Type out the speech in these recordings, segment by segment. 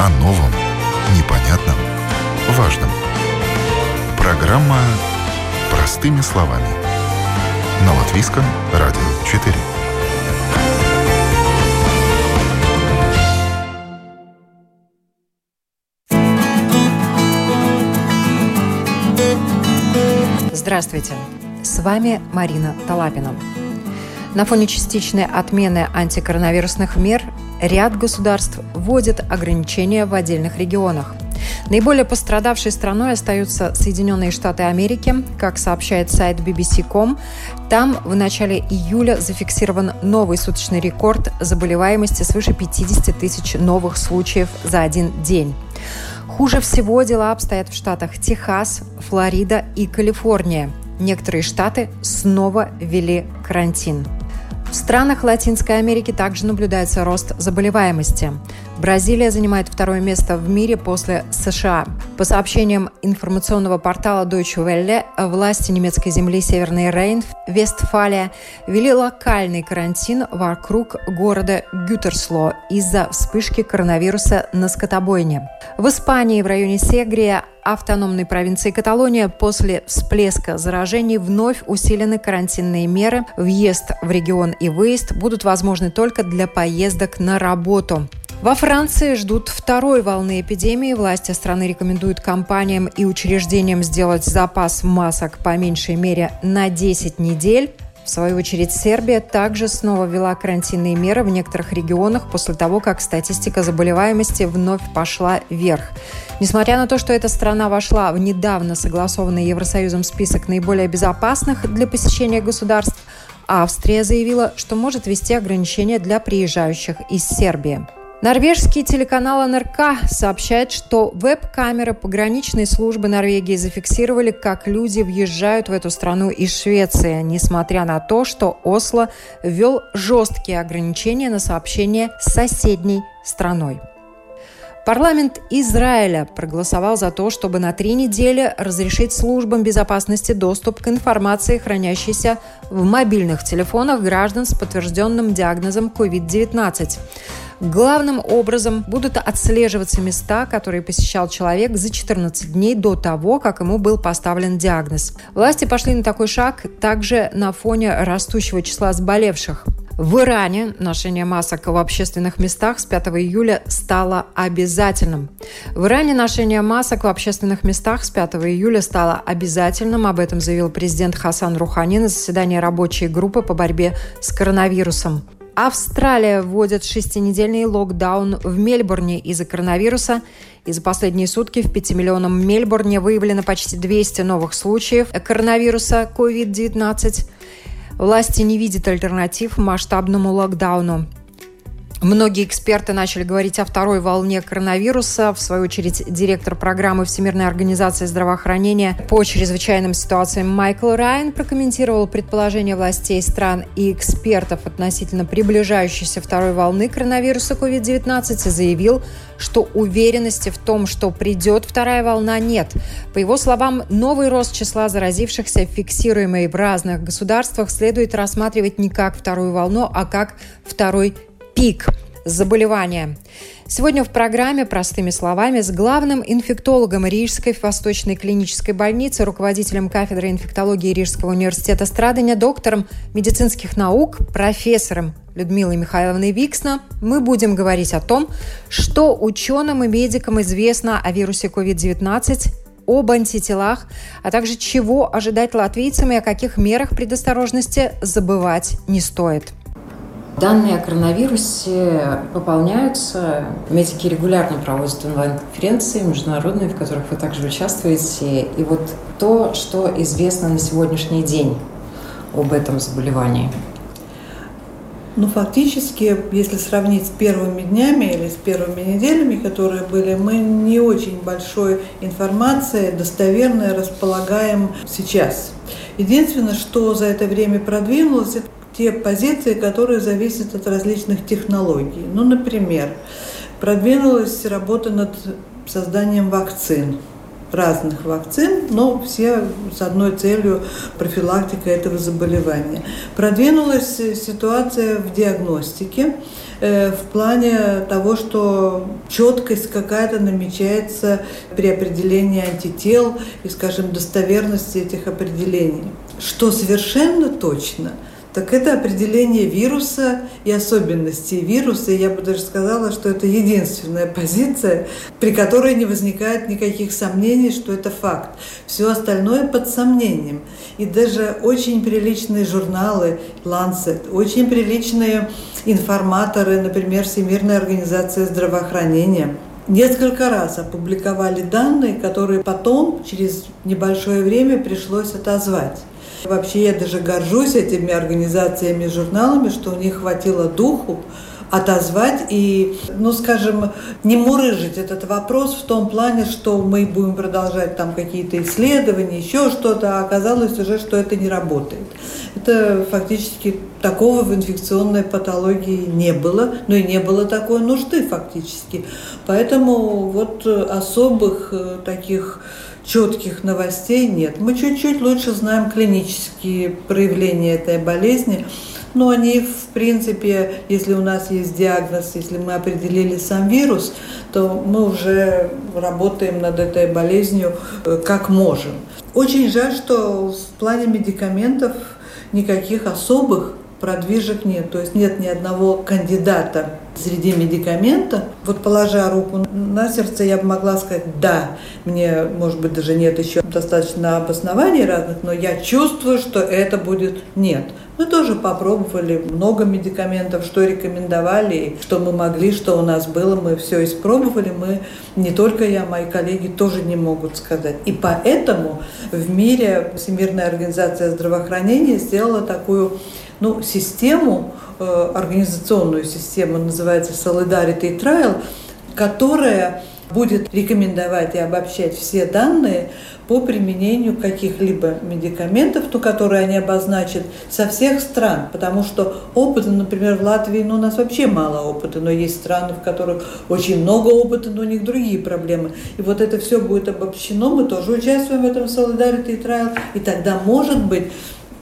О новом, непонятном, важном. Программа «Простыми словами». На Латвийском радио 4. Здравствуйте! С вами Марина Талапина. На фоне частичной отмены антикоронавирусных мер ряд государств вводит ограничения в отдельных регионах. Наиболее пострадавшей страной остаются Соединенные Штаты Америки. Как сообщает сайт BBC.com, там в начале июля зафиксирован новый суточный рекорд заболеваемости свыше 50 тысяч новых случаев за один день. Хуже всего дела обстоят в штатах Техас, Флорида и Калифорния. Некоторые штаты снова ввели карантин. В странах Латинской Америки также наблюдается рост заболеваемости. Бразилия занимает второе место в мире после США. По сообщениям информационного портала Deutsche Welle, власти немецкой земли Северный Рейн, Вестфалия, ввели локальный карантин вокруг города Гютерсло из-за вспышки коронавируса на скотобойне. В Испании в районе Сегрия автономной провинции Каталония после всплеска заражений вновь усилены карантинные меры. Въезд в регион и выезд будут возможны только для поездок на работу. Во Франции ждут второй волны эпидемии. Власти страны рекомендуют компаниям и учреждениям сделать запас масок по меньшей мере на 10 недель. В свою очередь, Сербия также снова ввела карантинные меры в некоторых регионах после того, как статистика заболеваемости вновь пошла вверх. Несмотря на то, что эта страна вошла в недавно согласованный Евросоюзом список наиболее безопасных для посещения государств, Австрия заявила, что может ввести ограничения для приезжающих из Сербии. Норвежский телеканал НРК сообщает, что веб-камеры пограничной службы Норвегии зафиксировали, как люди въезжают в эту страну из Швеции, несмотря на то, что Осло ввел жесткие ограничения на сообщение с соседней страной. Парламент Израиля проголосовал за то, чтобы на три недели разрешить службам безопасности доступ к информации, хранящейся в мобильных телефонах граждан с подтвержденным диагнозом COVID-19. Главным образом будут отслеживаться места, которые посещал человек за 14 дней до того, как ему был поставлен диагноз. Власти пошли на такой шаг также на фоне растущего числа заболевших. В Иране ношение масок в общественных местах с 5 июля стало обязательным. В Иране ношение масок в общественных местах с 5 июля стало обязательным. Об этом заявил президент Хасан Рухани на заседании рабочей группы по борьбе с коронавирусом. Австралия вводит шестинедельный локдаун в Мельбурне из-за коронавируса. И за последние сутки в 5-миллионном Мельбурне выявлено почти 200 новых случаев коронавируса COVID-19. Власти не видят альтернатив масштабному локдауну. Многие эксперты начали говорить о второй волне коронавируса. В свою очередь, директор программы Всемирной организации здравоохранения по чрезвычайным ситуациям Майкл Райан прокомментировал предположения властей стран и экспертов относительно приближающейся второй волны коронавируса COVID-19 и заявил, что уверенности в том, что придет вторая волна, нет. По его словам, новый рост числа заразившихся, фиксируемый в разных государствах, следует рассматривать не как вторую волну, а как второй пик заболевания. Сегодня в программе «Простыми словами» с главным инфектологом Рижской Восточной клинической больницы, руководителем кафедры инфектологии Рижского университета Страдания, доктором медицинских наук, профессором Людмилой Михайловной Виксна мы будем говорить о том, что ученым и медикам известно о вирусе COVID-19, об антителах, а также чего ожидать латвийцам и о каких мерах предосторожности забывать не стоит. Данные о коронавирусе пополняются. Медики регулярно проводят онлайн-конференции международные, в которых вы также участвуете. И вот то, что известно на сегодняшний день об этом заболевании. Ну, фактически, если сравнить с первыми днями или с первыми неделями, которые были, мы не очень большой информацией достоверной располагаем сейчас. Единственное, что за это время продвинулось, это те позиции, которые зависят от различных технологий. Ну, например, продвинулась работа над созданием вакцин. разных вакцин, но все с одной целью профилактика этого заболевания. Продвинулась ситуация в диагностике э, в плане того, что четкость какая-то намечается при определении антител и, скажем, достоверности этих определений. Что совершенно точно – так это определение вируса и особенностей вируса. И я бы даже сказала, что это единственная позиция, при которой не возникает никаких сомнений, что это факт. Все остальное под сомнением. И даже очень приличные журналы Lancet, очень приличные информаторы, например, Всемирная организация здравоохранения – несколько раз опубликовали данные, которые потом, через небольшое время, пришлось отозвать. Вообще я даже горжусь этими организациями, журналами, что у них хватило духу отозвать и, ну, скажем, не мурыжить этот вопрос в том плане, что мы будем продолжать там какие-то исследования, еще что-то, а оказалось уже, что это не работает. Это фактически такого в инфекционной патологии не было, но и не было такой нужды фактически. Поэтому вот особых э, таких четких новостей нет. Мы чуть-чуть лучше знаем клинические проявления этой болезни, но они, в принципе, если у нас есть диагноз, если мы определили сам вирус, то мы уже работаем над этой болезнью э, как можем. Очень жаль, что в плане медикаментов никаких особых продвижек нет. То есть нет ни одного кандидата среди медикаментов. Вот положа руку на сердце, я бы могла сказать, да, мне, может быть, даже нет еще достаточно обоснований разных, но я чувствую, что это будет нет. Мы тоже попробовали много медикаментов, что рекомендовали, что мы могли, что у нас было, мы все испробовали. Мы, не только я, мои коллеги тоже не могут сказать. И поэтому в мире Всемирная организация здравоохранения сделала такую ну, систему, организационную систему, называется Solidarity Trial, которая будет рекомендовать и обобщать все данные по применению каких-либо медикаментов, то, которые они обозначат со всех стран, потому что опыта, например, в Латвии, ну, у нас вообще мало опыта, но есть страны, в которых очень много опыта, но у них другие проблемы. И вот это все будет обобщено, мы тоже участвуем в этом Solidarity Trial, и тогда, может быть,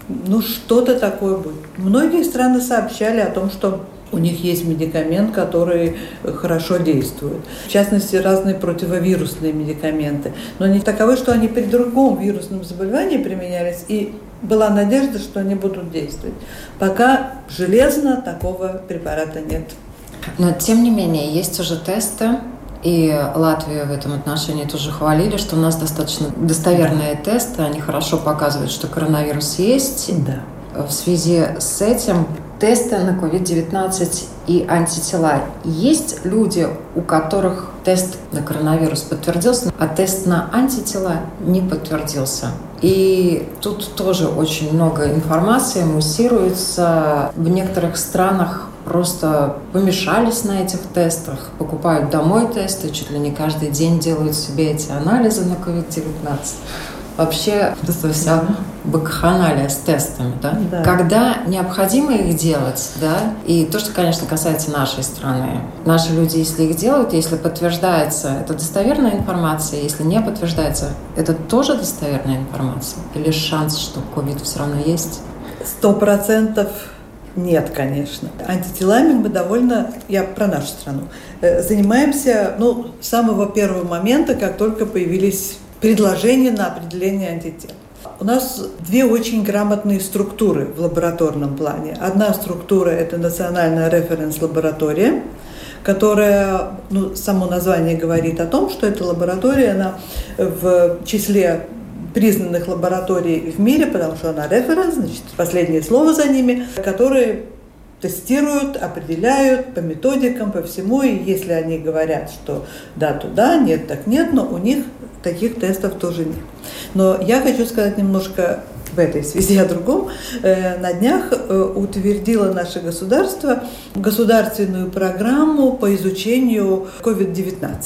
ну что-то такое будет. Многие страны сообщали о том, что у них есть медикамент, который хорошо действует. В частности, разные противовирусные медикаменты. Но не таковы, что они при другом вирусном заболевании применялись, и была надежда, что они будут действовать. Пока железно такого препарата нет. Но, тем не менее, есть уже тесты, и Латвию в этом отношении тоже хвалили, что у нас достаточно достоверные тесты, они хорошо показывают, что коронавирус есть. Да. В связи с этим тесты на COVID-19 и антитела. Есть люди, у которых тест на коронавирус подтвердился, а тест на антитела не подтвердился. И тут тоже очень много информации муссируется. В некоторых странах просто помешались на этих тестах, покупают домой тесты, чуть ли не каждый день делают себе эти анализы на COVID-19. Вообще, это вся бакханалия с тестами, да? да? Когда необходимо их делать, да, и то, что, конечно, касается нашей страны. Наши люди, если их делают, если подтверждается, это достоверная информация, если не подтверждается, это тоже достоверная информация? Или шанс, что COVID все равно есть? Сто процентов нет, конечно. Антителами мы довольно, я про нашу страну, э, занимаемся ну, с самого первого момента, как только появились предложения на определение антител. У нас две очень грамотные структуры в лабораторном плане. Одна структура – это национальная референс-лаборатория, которая, ну, само название говорит о том, что эта лаборатория, она в числе признанных лабораторий в мире, потому что она референс, значит, последнее слово за ними, которые тестируют, определяют по методикам, по всему, и если они говорят, что да, туда, нет, так нет, но у них таких тестов тоже нет. Но я хочу сказать немножко в этой связи о другом. Э, на днях э, утвердило наше государство государственную программу по изучению COVID-19.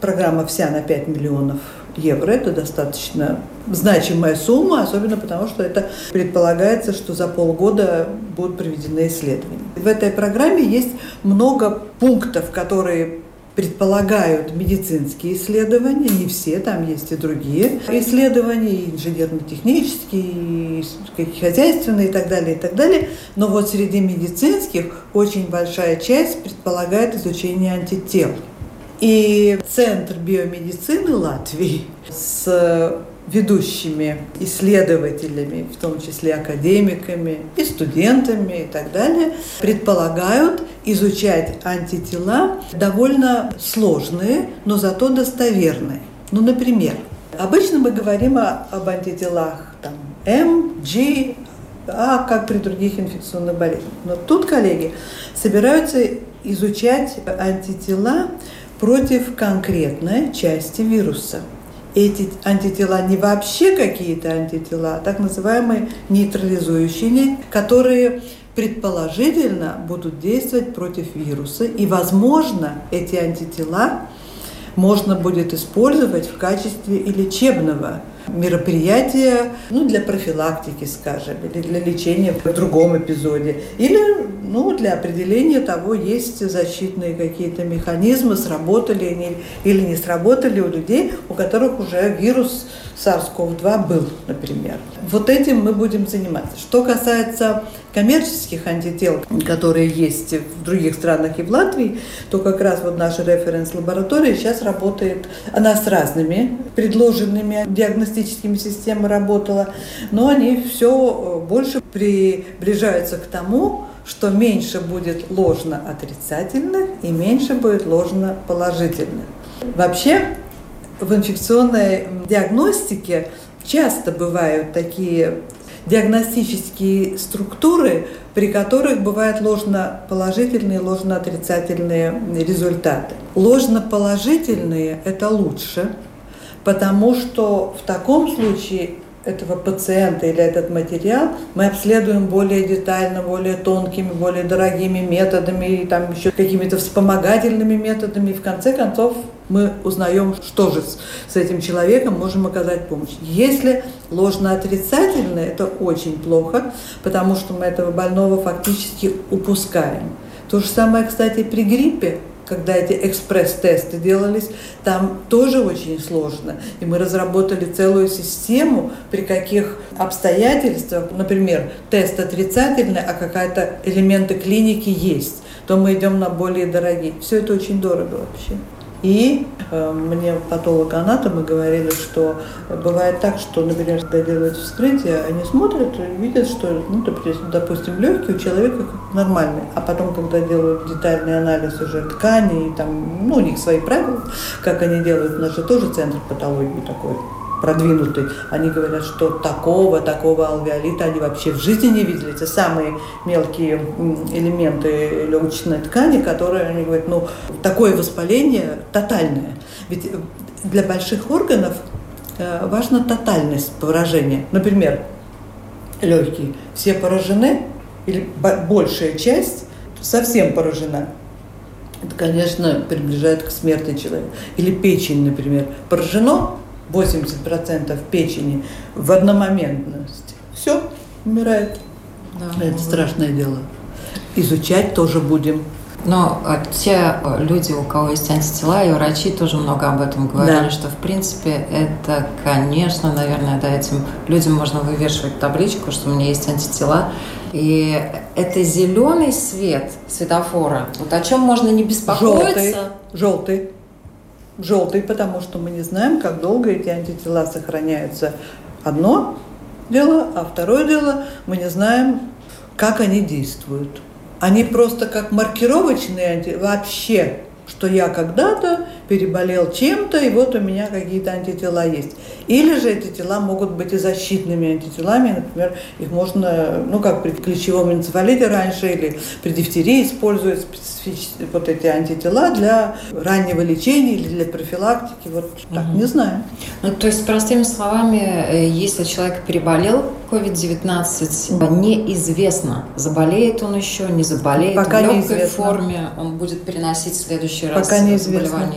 Программа вся на 5 миллионов евро. Это достаточно значимая сумма, особенно потому, что это предполагается, что за полгода будут проведены исследования. В этой программе есть много пунктов, которые предполагают медицинские исследования, не все, там есть и другие исследования, и инженерно-технические, и хозяйственные и так далее, и так далее. Но вот среди медицинских очень большая часть предполагает изучение антител. И Центр биомедицины Латвии с ведущими исследователями, в том числе академиками и студентами и так далее, предполагают изучать антитела довольно сложные, но зато достоверные. Ну, например, обычно мы говорим о, об антителах там, М, G, А, как при других инфекционных болезнях. Но тут коллеги собираются изучать антитела против конкретной части вируса – эти антитела не вообще какие-то антитела, а так называемые нейтрализующие, которые предположительно будут действовать против вируса. И, возможно, эти антитела можно будет использовать в качестве и лечебного мероприятия ну, для профилактики, скажем, или для лечения в другом эпизоде, или ну, для определения того, есть защитные какие-то механизмы, сработали они или не сработали у людей, у которых уже вирус SARS-CoV-2 был, например. Вот этим мы будем заниматься. Что касается коммерческих антител, которые есть в других странах и в Латвии, то как раз вот наша референс-лаборатория сейчас работает, она с разными предложенными диагностическими системами работала, но они все больше приближаются к тому, что меньше будет ложно отрицательных и меньше будет ложно положительных. Вообще в инфекционной диагностике часто бывают такие диагностические структуры, при которых бывают ложно-положительные и ложно-отрицательные результаты. Ложно-положительные – это лучше, потому что в таком случае этого пациента или этот материал мы обследуем более детально, более тонкими, более дорогими методами, и там еще какими-то вспомогательными методами. И в конце концов мы узнаем, что же с, этим человеком можем оказать помощь. Если ложно-отрицательное, это очень плохо, потому что мы этого больного фактически упускаем. То же самое, кстати, при гриппе когда эти экспресс-тесты делались, там тоже очень сложно. И мы разработали целую систему, при каких обстоятельствах, например, тест отрицательный, а какая-то элементы клиники есть, то мы идем на более дорогие. Все это очень дорого вообще. И э, мне патологоанатомы говорили, что бывает так, что, например, когда делают вскрытие, они смотрят и видят, что, ну, допустим, легкий у человека нормальный, а потом, когда делают детальный анализ уже тканей, там, ну, у них свои правила, как они делают, у нас же тоже центр патологии такой продвинутый, они говорят, что такого, такого алвеолита они вообще в жизни не видели. Это самые мелкие элементы легочной ткани, которые, они говорят, ну, такое воспаление тотальное. Ведь для больших органов э, важна тотальность поражения. Например, легкие все поражены, или большая часть совсем поражена. Это, конечно, приближает к смерти человека. Или печень, например, поражено, 80% печени в одномоментности. Все, умирает. Да, Это страшное дело. Изучать тоже будем. Но а, те люди, у кого есть антитела, и врачи тоже много об этом говорили, да. что в принципе это, конечно, наверное, да, этим людям можно вывешивать табличку, что у меня есть антитела. И это зеленый свет светофора. Вот о чем можно не беспокоиться. Желтый. Желтый желтый, потому что мы не знаем, как долго эти антитела сохраняются. Одно дело, а второе дело, мы не знаем, как они действуют. Они просто как маркировочные вообще что я когда-то переболел чем-то, и вот у меня какие-то антитела есть. Или же эти тела могут быть и защитными антителами, например, их можно, ну как при клещевом энцефалите раньше, или при дифтерии используют специфические вот эти антитела для раннего лечения или для профилактики, вот так, угу. не знаю. Ну, то есть, простыми словами, э, если человек переболел COVID-19, угу. неизвестно, заболеет он еще, не заболеет, Пока в легкой неизвестно. форме он будет переносить в следующий раз Пока неизвестно.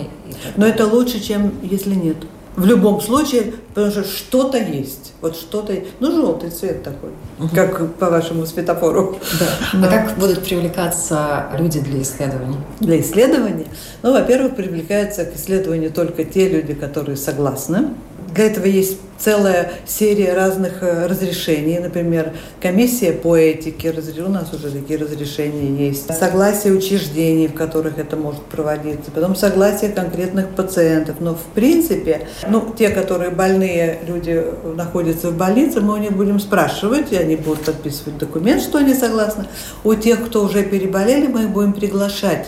Но это лучше, чем если нет. В любом случае, потому что что-то есть. Вот что-то, ну, желтый цвет такой, угу. как по вашему светофору. Да. да. А как будут привлекаться люди для исследований? Для исследований? Ну, во-первых, привлекаются к исследованию только те люди, которые согласны для этого есть целая серия разных э, разрешений. Например, комиссия по этике, у нас уже такие разрешения есть. Согласие учреждений, в которых это может проводиться. Потом согласие конкретных пациентов. Но в принципе, ну, те, которые больные люди находятся в больнице, мы у них будем спрашивать, и они будут подписывать документ, что они согласны. У тех, кто уже переболели, мы их будем приглашать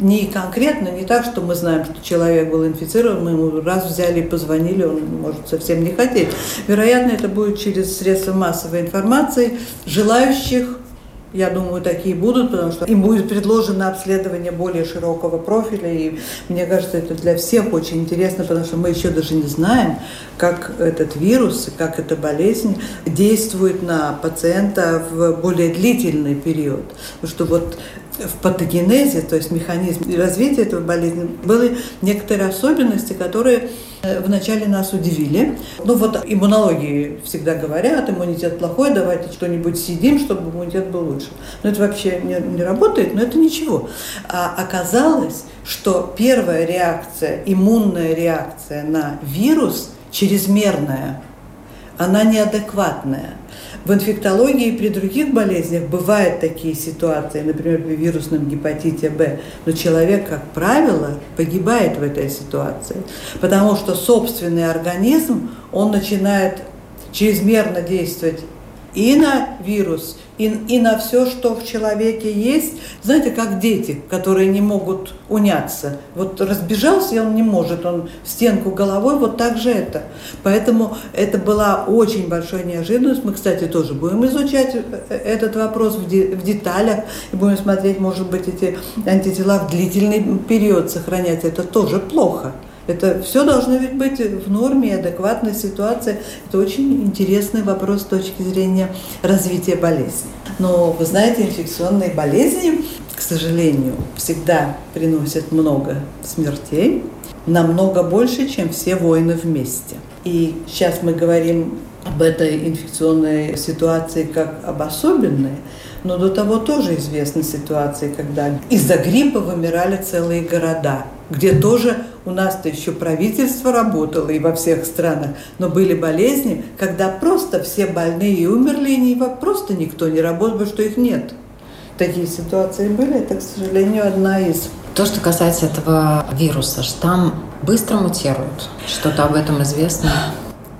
не конкретно, не так, что мы знаем, что человек был инфицирован, мы ему раз взяли и позвонили, он может совсем не хотеть. Вероятно, это будет через средства массовой информации желающих я думаю, такие будут, потому что им будет предложено обследование более широкого профиля. И мне кажется, это для всех очень интересно, потому что мы еще даже не знаем, как этот вирус, как эта болезнь действует на пациента в более длительный период. Потому что вот в патогенезе, то есть механизм развития этого болезни, были некоторые особенности, которые э, вначале нас удивили. Ну вот иммунологии всегда говорят, иммунитет плохой, давайте что-нибудь съедим, чтобы иммунитет был лучше. Но это вообще не, не работает, но это ничего. А оказалось, что первая реакция, иммунная реакция на вирус чрезмерная, она неадекватная. В инфектологии и при других болезнях бывают такие ситуации, например, при вирусном гепатите Б, но человек, как правило, погибает в этой ситуации, потому что собственный организм, он начинает чрезмерно действовать и на вирус, и, и на все, что в человеке есть. Знаете, как дети, которые не могут уняться. Вот разбежался, и он не может, он в стенку головой, вот так же это. Поэтому это была очень большая неожиданность. Мы, кстати, тоже будем изучать э, этот вопрос в, де, в деталях и будем смотреть, может быть, эти антитела в длительный период сохранять. Это тоже плохо. Это все должно ведь быть в норме, адекватной ситуации. Это очень интересный вопрос с точки зрения развития болезни. Но вы знаете, инфекционные болезни, к сожалению, всегда приносят много смертей, намного больше, чем все войны вместе. И сейчас мы говорим об этой инфекционной ситуации как об особенной, но до того тоже известны ситуации, когда из-за гриппа вымирали целые города, где тоже у нас-то еще правительство работало и во всех странах, но были болезни, когда просто все больные умерли, и не, просто никто не работал, потому что их нет. Такие ситуации были, это, к сожалению, одна из. То, что касается этого вируса, штамм быстро мутирует. Что-то об этом известно?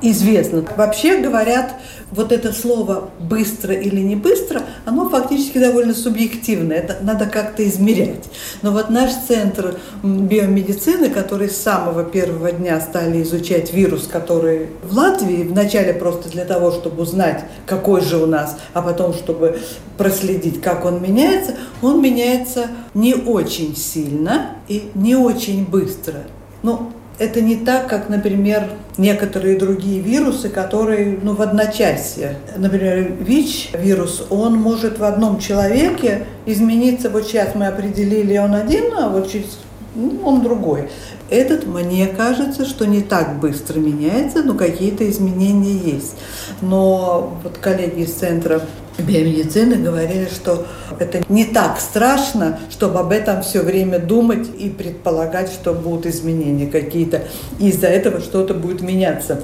Известно. Вообще говорят, вот это слово «быстро» или «не быстро», оно фактически довольно субъективное, это надо как-то измерять. Но вот наш центр биомедицины, который с самого первого дня стали изучать вирус, который в Латвии, вначале просто для того, чтобы узнать, какой же у нас, а потом, чтобы проследить, как он меняется, он меняется не очень сильно и не очень быстро. Ну, это не так, как, например, некоторые другие вирусы, которые ну, в одночасье. Например, ВИЧ-вирус, он может в одном человеке измениться. Вот сейчас мы определили, он один, а вот через ну, он другой. Этот, мне кажется, что не так быстро меняется, но какие-то изменения есть. Но вот коллеги из Центра биомедицины говорили, что это не так страшно, чтобы об этом все время думать и предполагать, что будут изменения какие-то. Из-за этого что-то будет меняться.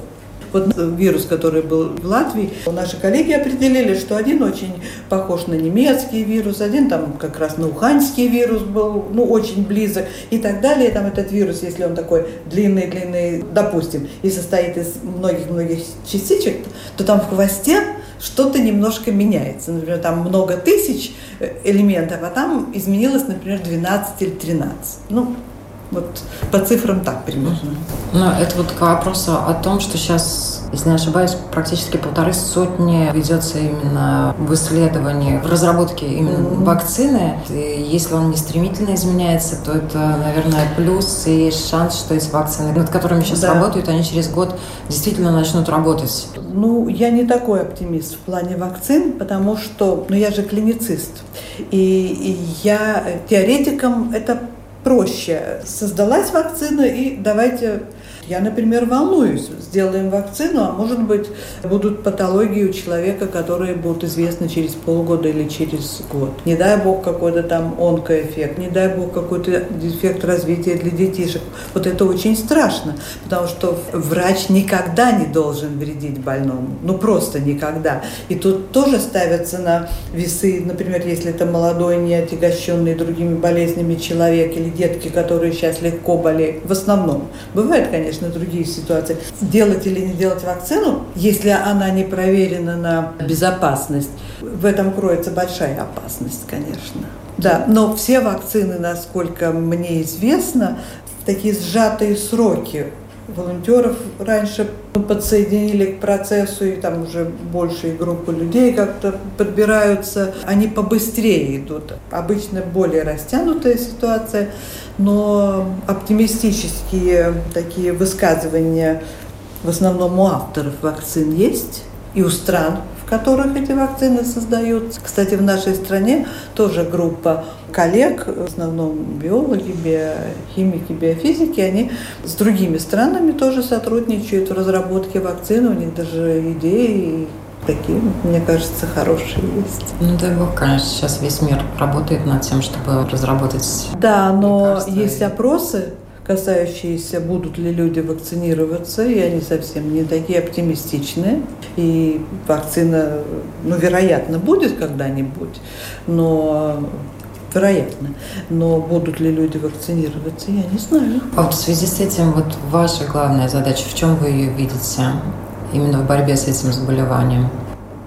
Вот вирус, который был в Латвии, наши коллеги определили, что один очень похож на немецкий вирус, один там как раз на уханьский вирус был, ну, очень близок и так далее. Там этот вирус, если он такой длинный-длинный, допустим, и состоит из многих-многих частичек, то там в хвосте что-то немножко меняется. Например, там много тысяч э, элементов, а там изменилось, например, 12 или 13. Ну, вот по цифрам так примерно. Но это вот к вопросу о том, что сейчас, если не ошибаюсь, практически полторы сотни ведется именно в исследовании, в разработке именно mm-hmm. вакцины. И если он не стремительно изменяется, то это, наверное, плюс и шанс, что эти вакцины, над которыми сейчас да. работают, они через год действительно начнут работать. Ну, я не такой оптимист в плане вакцин, потому что, ну, я же клиницист. И, и я теоретикам это проще. Создалась вакцина, и давайте я, например, волнуюсь. Сделаем вакцину, а может быть, будут патологии у человека, которые будут известны через полгода или через год. Не дай бог какой-то там онкоэффект, не дай бог какой-то дефект развития для детишек. Вот это очень страшно, потому что врач никогда не должен вредить больному. Ну, просто никогда. И тут тоже ставятся на весы, например, если это молодой, не отягощенный другими болезнями человек или детки, которые сейчас легко болеют. В основном. Бывают, конечно, другие ситуации. Делать или не делать вакцину, если она не проверена на безопасность, в этом кроется большая опасность, конечно. Да, но все вакцины, насколько мне известно, в такие сжатые сроки волонтеров раньше подсоединили к процессу, и там уже большие группы людей как-то подбираются, они побыстрее идут. Обычно более растянутая ситуация, но оптимистические такие высказывания в основном у авторов вакцин есть, и у стран, в которых эти вакцины создаются. Кстати, в нашей стране тоже группа коллег, в основном биологи, биохимики, биофизики, они с другими странами тоже сотрудничают в разработке вакцин. У них даже идеи такие, мне кажется, хорошие есть. Ну, дай бог, конечно, сейчас весь мир работает над тем, чтобы разработать Да, но лекарства. есть опросы, касающиеся, будут ли люди вакцинироваться, и они совсем не такие оптимистичные. И вакцина, ну, вероятно, будет когда-нибудь, но вероятно. Но будут ли люди вакцинироваться, я не знаю. А вот в связи с этим, вот ваша главная задача, в чем вы ее видите именно в борьбе с этим заболеванием?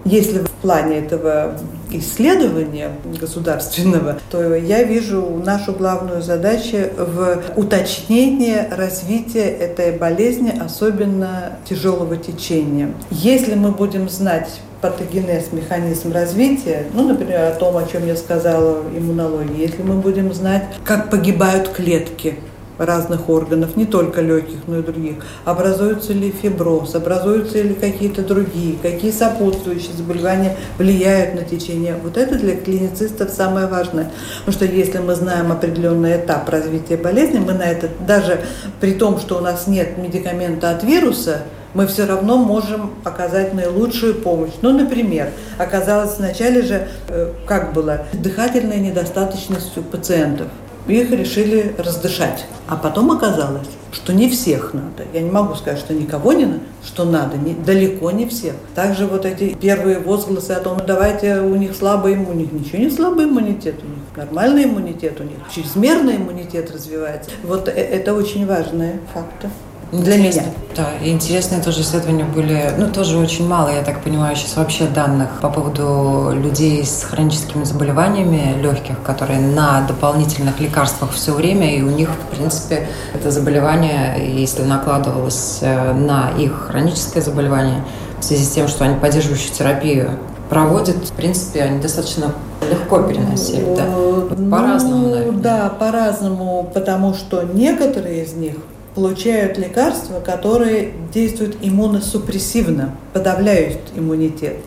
Если в плане этого исследования государственного, то я вижу нашу главную задачу в уточнении развития этой болезни, особенно тяжелого течения. Если мы будем знать патогенез, механизм развития, ну, например, о том, о чем я сказала, иммунологии, если мы будем знать, как погибают клетки, разных органов, не только легких, но и других. Образуется ли фиброз, образуются ли какие-то другие, какие сопутствующие заболевания влияют на течение. Вот это для клиницистов самое важное. Потому что если мы знаем определенный этап развития болезни, мы на это, даже при том, что у нас нет медикамента от вируса, мы все равно можем оказать наилучшую помощь. Ну, например, оказалось вначале же, э, как было, дыхательная недостаточность у пациентов их решили раздышать. А потом оказалось, что не всех надо. Я не могу сказать, что никого не надо, что надо, не, далеко не всех. Также вот эти первые возгласы о том, ну давайте у них слабый иммунитет. Ничего не слабый иммунитет у них, нормальный иммунитет у них, чрезмерный иммунитет развивается. Вот э, это очень важные факты для меня. Да, и интересные тоже исследования были, ну, тоже очень мало, я так понимаю, сейчас вообще данных по поводу людей с хроническими заболеваниями легких, которые на дополнительных лекарствах все время, и у них, в принципе, это заболевание, если накладывалось э, на их хроническое заболевание, в связи с тем, что они поддерживающую терапию проводят, в принципе, они достаточно легко переносили, да? Вот по-разному, ну, наверное. Да, по-разному, потому что некоторые из них получают лекарства, которые действуют иммуносупрессивно, подавляют иммунитет.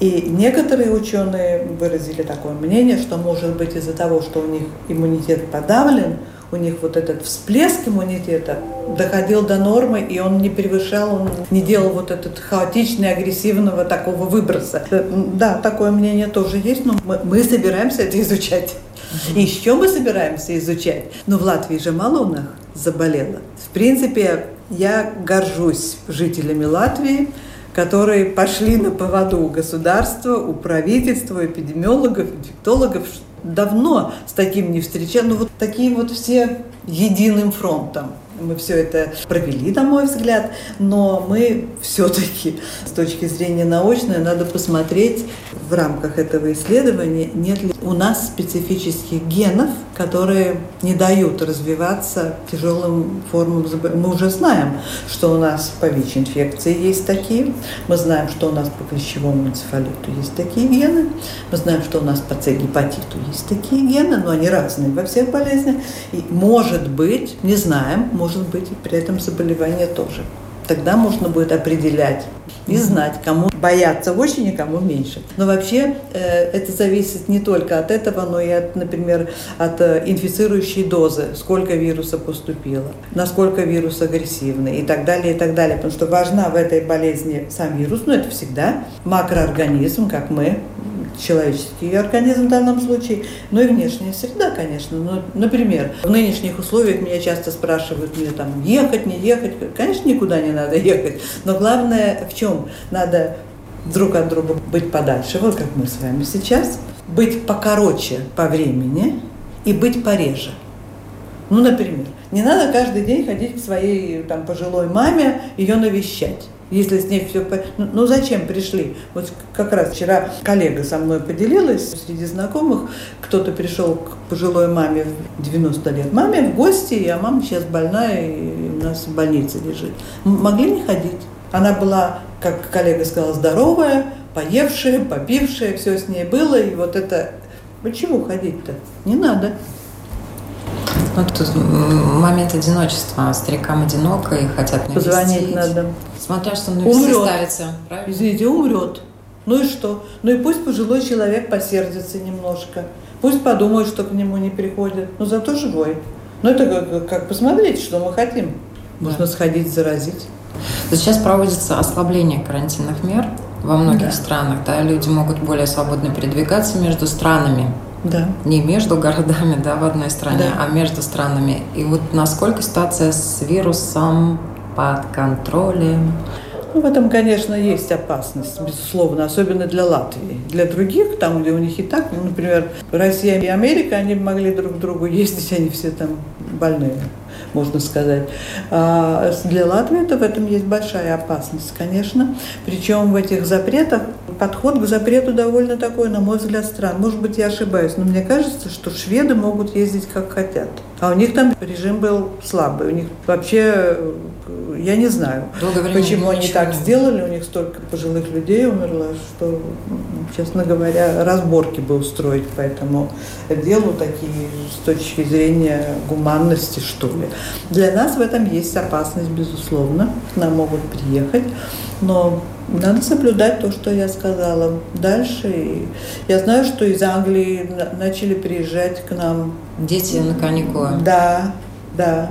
И некоторые ученые выразили такое мнение, что может быть из-за того, что у них иммунитет подавлен, у них вот этот всплеск иммунитета доходил до нормы, и он не превышал, он не делал вот этот хаотичный, агрессивного такого выброса. Да, такое мнение тоже есть, но мы, мы собираемся это изучать. И еще мы собираемся изучать. Но в Латвии же мало заболело. В принципе, я горжусь жителями Латвии, которые пошли на поводу у государства, у правительства, эпидемиологов, инфектологов. Давно с таким не встречал. Ну вот такие вот все единым фронтом. Мы все это провели, на мой взгляд, но мы все-таки с точки зрения научной надо посмотреть в рамках этого исследования, нет ли у нас специфических генов, которые не дают развиваться тяжелым формам заболевания. Мы уже знаем, что у нас по ВИЧ-инфекции есть такие, мы знаем, что у нас по клещевому энцефалиту есть такие гены, мы знаем, что у нас по С-гепатиту есть такие гены, но они разные во всех болезнях. И может быть, не знаем, может быть и при этом заболевание тоже. Тогда можно будет определять и знать, кому бояться очень и кому меньше. Но вообще э, это зависит не только от этого, но и от, например, от э, инфицирующей дозы, сколько вируса поступило, насколько вирус агрессивный и так далее, и так далее. Потому что важна в этой болезни сам вирус, но это всегда макроорганизм, как мы, человеческий организм в данном случае, но и внешняя среда, конечно. Ну, например, в нынешних условиях меня часто спрашивают, мне там ехать, не ехать. Конечно, никуда не надо ехать. Но главное в чем? Надо друг от друга быть подальше, вот как мы с вами сейчас, быть покороче по времени и быть пореже. Ну, например, не надо каждый день ходить к своей там, пожилой маме, ее навещать если с ней все... Ну, ну зачем пришли? Вот как раз вчера коллега со мной поделилась, среди знакомых кто-то пришел к пожилой маме в 90 лет. Маме в гости, а мама сейчас больная и у нас в больнице лежит. Могли не ходить. Она была, как коллега сказала, здоровая, поевшая, попившая, все с ней было. И вот это... Почему ходить-то? Не надо. Ну, тут момент одиночества. Старикам одиноко и хотят навестить. Позвонить надо. Смотря что на умрет. ставится. Правильно? Извините, умрет. Ну и что? Ну и пусть пожилой человек посердится немножко. Пусть подумает, что к нему не приходят. Но зато живой. Ну это как, как посмотреть, что мы хотим. Можно да. сходить, заразить. Сейчас проводится ослабление карантинных мер во многих да. странах. Да, люди могут более свободно передвигаться между странами. Да. Не между городами, да, в одной стране, да. а между странами. И вот насколько ситуация с вирусом под контролем? Ну, в этом, конечно, есть опасность, безусловно, особенно для Латвии. Для других, там, где у них и так, ну, например, Россия и Америка, они могли друг к другу ездить, они все там больные можно сказать. А для Латвии это в этом есть большая опасность, конечно. Причем в этих запретах подход к запрету довольно такой, на мой взгляд, странный. Может быть, я ошибаюсь, но мне кажется, что шведы могут ездить как хотят. А у них там режим был слабый. У них вообще, я не знаю, почему они так не сделали. У них столько пожилых людей умерло, что, честно говоря, разборки бы устроить по этому делу такие с точки зрения гуманности, что ли. Для нас в этом есть опасность, безусловно. К нам могут приехать, но надо соблюдать то, что я сказала. Дальше и я знаю, что из Англии начали приезжать к нам дети на каникулы. Да, да.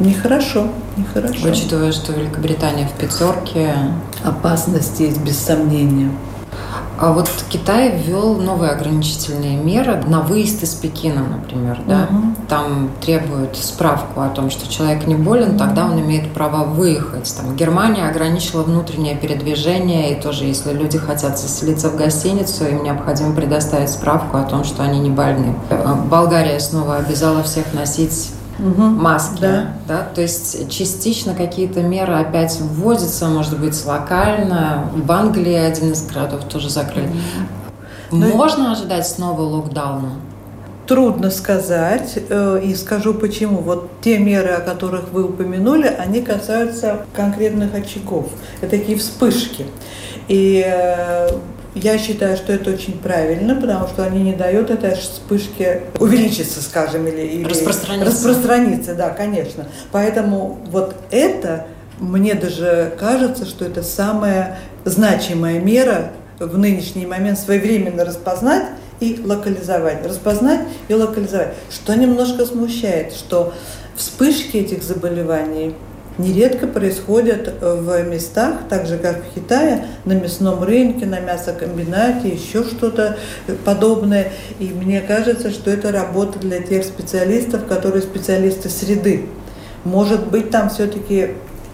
Нехорошо, нехорошо. Учитывая, что Великобритания в пятерке. Опасность есть, без сомнения. А вот Китай ввел новые ограничительные меры на выезд из Пекина, например, да? Угу. Там требуют справку о том, что человек не болен, тогда он имеет право выехать. Там Германия ограничила внутреннее передвижение, и тоже, если люди хотят заселиться в гостиницу, им необходимо предоставить справку о том, что они не больны. Болгария снова обязала всех носить угу. маски. Да. Да? То есть частично какие-то меры опять вводятся, может быть, локально. В Англии один из городов тоже закрыли. Угу. Можно ожидать снова локдауна? Трудно сказать, э, и скажу почему. Вот те меры, о которых вы упомянули, они касаются конкретных очагов. Это такие вспышки. И э, я считаю, что это очень правильно, потому что они не дают этой вспышке увеличиться, скажем, или, или распространиться. распространиться, да, конечно. Поэтому вот это, мне даже кажется, что это самая значимая мера в нынешний момент своевременно распознать и локализовать. Распознать и локализовать. Что немножко смущает, что вспышки этих заболеваний – нередко происходят в местах, так же как в Китае, на мясном рынке, на мясокомбинате, еще что-то подобное. И мне кажется, что это работа для тех специалистов, которые специалисты среды. Может быть, там все-таки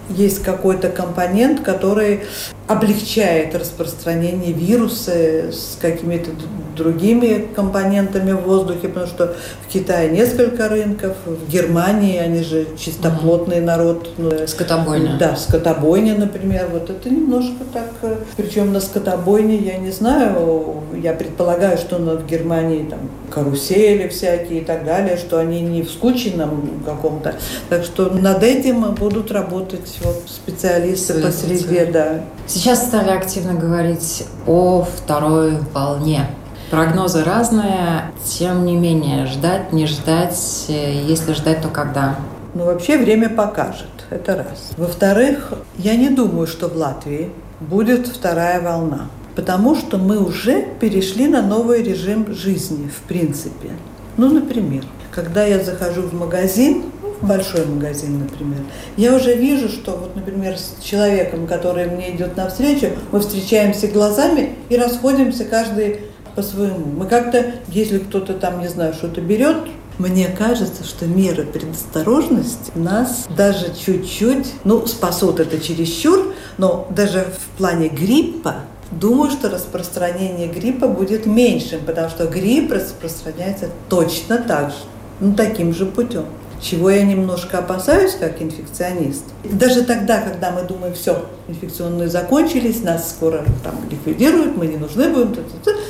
есть какой-то компонент, который облегчает распространение вируса с какими-то другими компонентами в воздухе, потому что в Китае несколько рынков, в Германии они же чистоплотный народ. Ну, скотобойня. Да, скотобойня, например. Вот это немножко так. Э, Причем на скотобойне, я не знаю, я предполагаю, что в Германии там карусели всякие и так далее, что они не в скученном каком-то. Так что над этим будут работать вот специалисты по среде, да. Сейчас стали активно говорить о второй волне. Прогнозы разные, тем не менее, ждать, не ждать, если ждать, то когда? Но вообще время покажет. Это раз. Во-вторых, я не думаю, что в Латвии будет вторая волна. Потому что мы уже перешли на новый режим жизни, в принципе. Ну, например, когда я захожу в магазин, ну, в большой магазин, например, я уже вижу, что вот, например, с человеком, который мне идет навстречу, мы встречаемся глазами и расходимся каждый по-своему. Мы как-то, если кто-то там, не знаю, что-то берет, мне кажется, что меры предосторожности нас даже чуть-чуть, ну, спасут это чересчур, но даже в плане гриппа Думаю, что распространение гриппа будет меньшим, потому что грипп распространяется точно так же, ну, таким же путем. Чего я немножко опасаюсь, как инфекционист. Даже тогда, когда мы думаем, все, инфекционные закончились, нас скоро там ликвидируют, мы не нужны будем,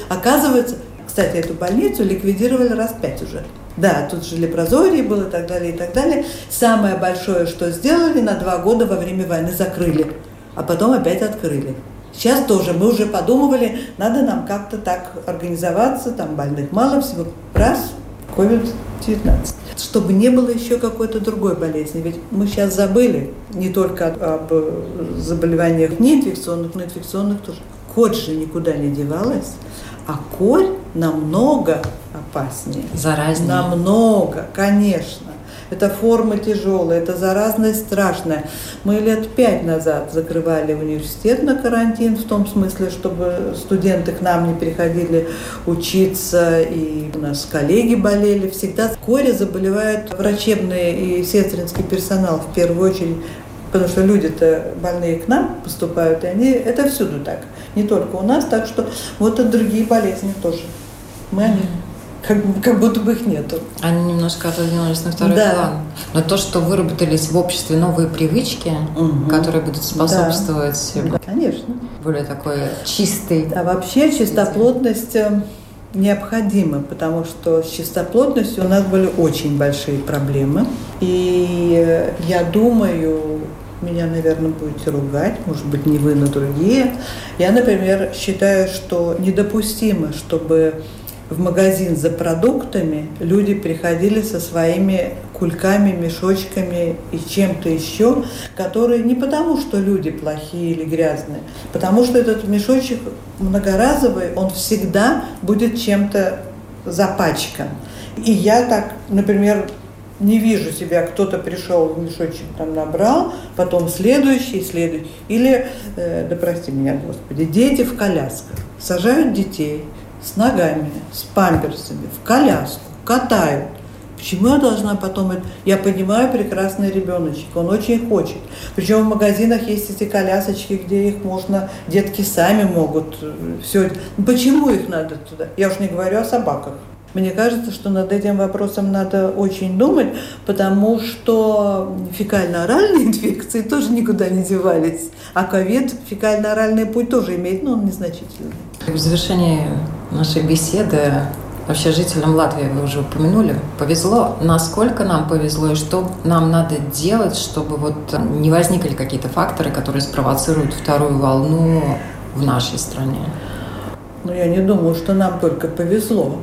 оказывается, кстати, эту больницу ликвидировали раз пять уже. Да, тут же лепрозорий был и так далее, и так далее. Самое большое, что сделали, на два года во время войны закрыли, а потом опять открыли. Сейчас тоже мы уже подумывали, надо нам как-то так организоваться, там больных мало всего, раз, COVID-19. Чтобы не было еще какой-то другой болезни. Ведь мы сейчас забыли не только об заболеваниях неинфекционных, но инфекционных тоже. Корь же никуда не девалась, а корь намного опаснее. Заразнее. Намного, конечно. Это форма тяжелая, это заразность страшная. Мы лет пять назад закрывали университет на карантин, в том смысле, чтобы студенты к нам не приходили учиться, и у нас коллеги болели. Всегда коре заболевает врачебный и сестринский персонал в первую очередь, потому что люди-то больные к нам поступают, и они, это всюду так, не только у нас, так что вот и другие болезни тоже. Мы о них как, как будто бы их нету. Они немножко отодвинулись на второй да. план. Но то, что выработались в обществе новые привычки, угу. которые будут способствовать да. Конечно. более такой чистой. А вообще чистоплотность э, необходима, потому что с чистоплотностью у нас были очень большие проблемы. И э, я думаю, меня, наверное, будете ругать, может быть, не вы, но другие. Я, например, считаю, что недопустимо, чтобы в магазин за продуктами, люди приходили со своими кульками, мешочками и чем-то еще, которые не потому, что люди плохие или грязные, потому что этот мешочек многоразовый, он всегда будет чем-то запачкан. И я так, например, не вижу себя, кто-то пришел, мешочек там набрал, потом следующий, следующий. Или, э, да прости меня, Господи, дети в колясках. Сажают детей, с ногами, с памперсами, в коляску, катают. Почему я должна потом... Я понимаю, прекрасный ребеночек, он очень хочет. Причем в магазинах есть эти колясочки, где их можно... Детки сами могут э, все... Почему их надо туда? Я уж не говорю о собаках. Мне кажется, что над этим вопросом надо очень думать, потому что фекально-оральные инфекции тоже никуда не девались. А ковид, фекально-оральный путь тоже имеет, но он незначительный. В завершении нашей беседы вообще жителям Латвии вы уже упомянули, повезло. Насколько нам повезло и что нам надо делать, чтобы вот не возникли какие-то факторы, которые спровоцируют вторую волну в нашей стране? Ну, я не думаю, что нам только повезло.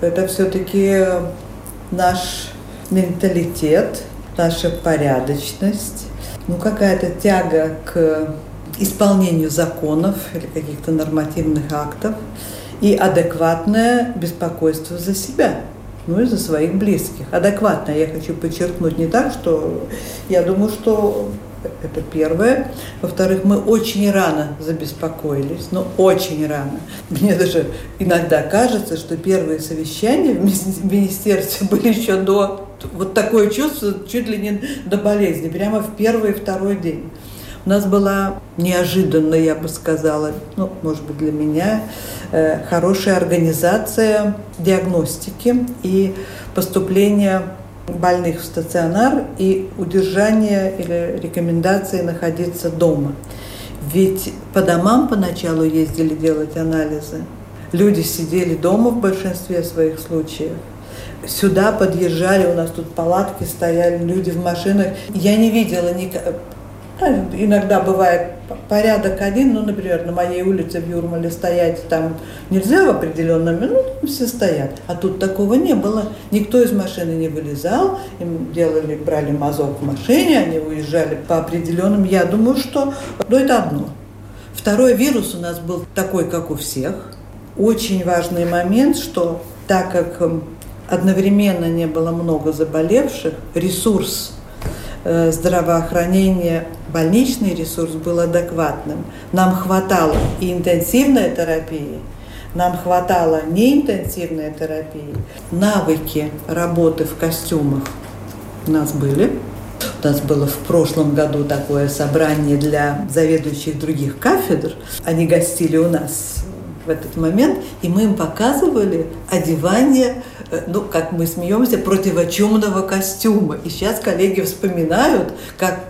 Это все-таки наш менталитет, наша порядочность, ну какая-то тяга к исполнению законов или каких-то нормативных актов и адекватное беспокойство за себя, ну и за своих близких. Адекватное я хочу подчеркнуть не так, что я думаю, что это первое. Во-вторых, мы очень рано забеспокоились, но очень рано. Мне даже иногда кажется, что первые совещания в министерстве были еще до... Вот такое чувство чуть ли не до болезни, прямо в первый и второй день. У нас была неожиданно, я бы сказала, ну, может быть, для меня, э, хорошая организация диагностики и поступления больных в стационар и удержание или рекомендации находиться дома. Ведь по домам поначалу ездили делать анализы. Люди сидели дома в большинстве своих случаев. Сюда подъезжали, у нас тут палатки стояли, люди в машинах. Я не видела ни... иногда бывает порядок один, ну, например, на моей улице в Юрмале стоять там нельзя в определенную минуту, все стоят. А тут такого не было. Никто из машины не вылезал, им делали, брали мазок в машине, они уезжали по определенным. Я думаю, что ну, это одно. Второй вирус у нас был такой, как у всех. Очень важный момент, что так как одновременно не было много заболевших, ресурс Э, здравоохранения, больничный ресурс был адекватным. Нам хватало и интенсивной терапии, нам хватало неинтенсивной терапии. Навыки работы в костюмах у нас были. У нас было в прошлом году такое собрание для заведующих других кафедр. Они гостили у нас в этот момент, и мы им показывали одевание Э, ну, как мы смеемся, противочумного костюма. И сейчас коллеги вспоминают, как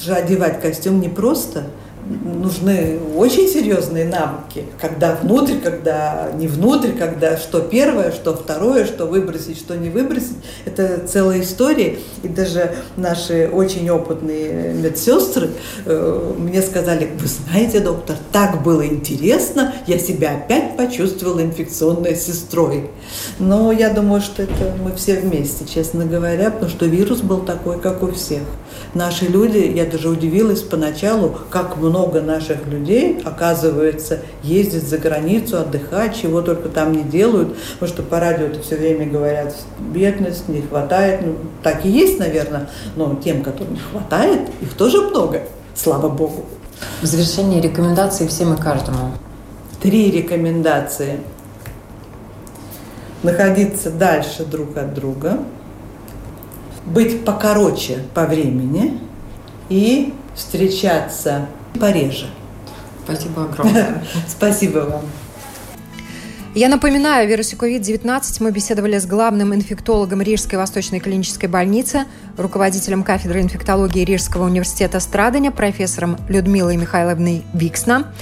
же одевать костюм не просто – нужны очень серьезные навыки, когда внутрь, когда не внутрь, когда что первое, что второе, что выбросить, что не выбросить. Это целая история. И даже наши очень опытные медсестры э, мне сказали, вы знаете, доктор, так было интересно, я себя опять почувствовала инфекционной сестрой. Но я думаю, что это мы все вместе, честно говоря, потому что вирус был такой, как у всех. Наши люди, я даже удивилась поначалу, как много наших людей, оказывается, ездит за границу, отдыхать, чего только там не делают, потому что по радио это все время говорят, бедность, не хватает, ну, так и есть, наверное, но тем, которым хватает, их тоже много, слава богу. В завершении рекомендации всем и каждому. Три рекомендации. Находиться дальше друг от друга – быть покороче по времени и встречаться пореже. Спасибо огромное. Спасибо вам. Я напоминаю, о вирусе COVID-19 мы беседовали с главным инфектологом Рижской Восточной клинической больницы, руководителем кафедры инфектологии Рижского университета Страдания, профессором Людмилой Михайловной Виксна.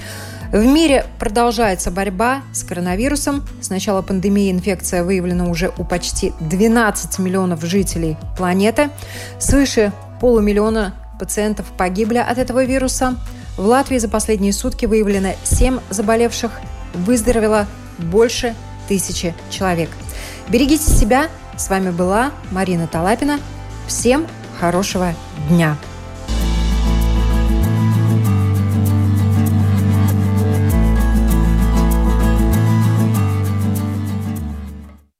В мире продолжается борьба с коронавирусом. С начала пандемии инфекция выявлена уже у почти 12 миллионов жителей планеты. Свыше полумиллиона пациентов погибли от этого вируса. В Латвии за последние сутки выявлено 7 заболевших. Выздоровело больше тысячи человек. Берегите себя. С вами была Марина Талапина. Всем хорошего дня.